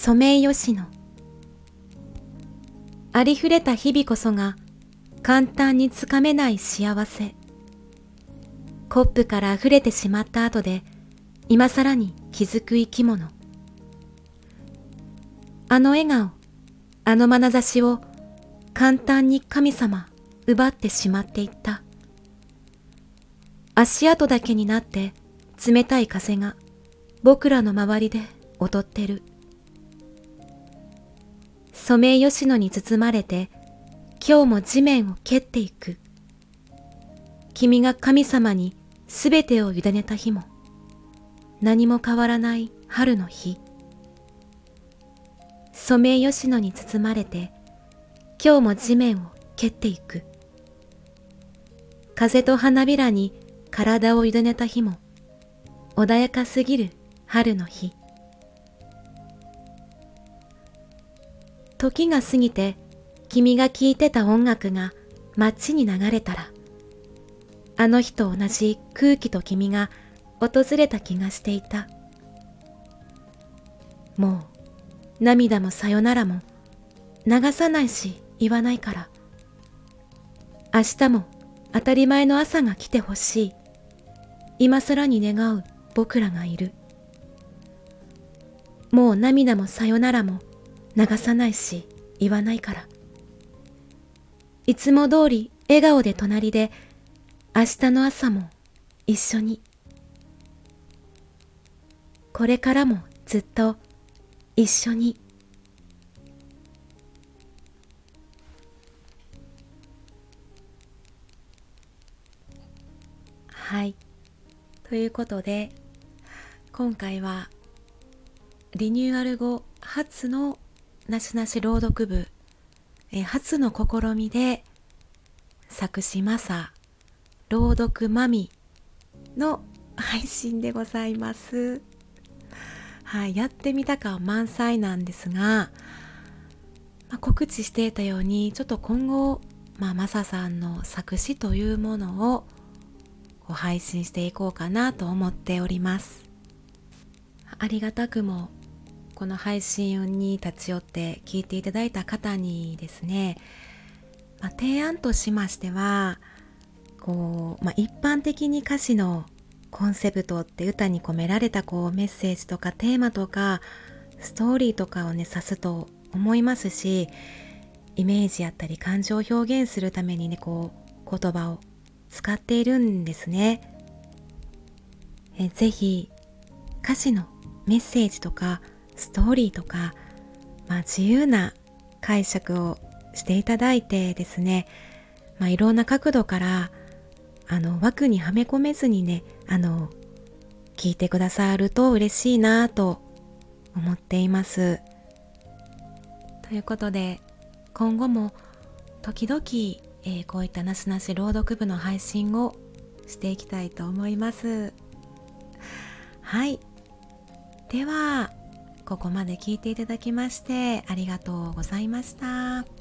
ソメイヨシノ。ありふれた日々こそが簡単につかめない幸せ。コップから溢れてしまった後で今更に気づく生き物。あの笑顔あの眼差しを簡単に神様奪ってしまっていった。足跡だけになって冷たい風が僕らの周りで踊ってる。ソメイヨシノに包まれて今日も地面を蹴っていく。君が神様にすべてを委ねた日も何も変わらない春の日。ソメイヨシノに包まれて今日も地面を蹴っていく。風と花びらに体を委ねた日も穏やかすぎる春の日。時が過ぎて君が聴いてた音楽が街に流れたらあの日と同じ空気と君が訪れた気がしていた。もう涙もさよならも流さないし言わないから。明日も当たり前の朝が来てほしい。今更に願う僕らがいる。もう涙もさよならも流さないし言わないから。いつも通り笑顔で隣で明日の朝も一緒に。これからもずっと一緒に。はい。ということで今回はリニューアル後初のなしなし朗読部、え初の試みで作詞マサ朗読マミの配信でございます。はい、やってみた感満載なんですが、まあ、告知していたようにちょっと今後、まあ、マサさんの作詞というものをこう配信していこうかなと思っておりますありがたくもこの配信に立ち寄って聞いていただいた方にですね、まあ、提案としましてはこう、まあ、一般的に歌詞のコンセプトって歌に込められたこうメッセージとかテーマとかストーリーとかをね指すと思いますしイメージやったり感情を表現するためにねこう言葉を使っているんですね。えぜひ歌詞のメッセージとかストーリーとか、まあ、自由な解釈をしていただいてですね、まあ、いろんな角度からあの枠にはめ込めずにねあの聞いてくださると嬉しいなと思っています。ということで今後も時々えー、こういったなしなし朗読部の配信をしていきたいと思いますはいではここまで聞いていただきましてありがとうございました。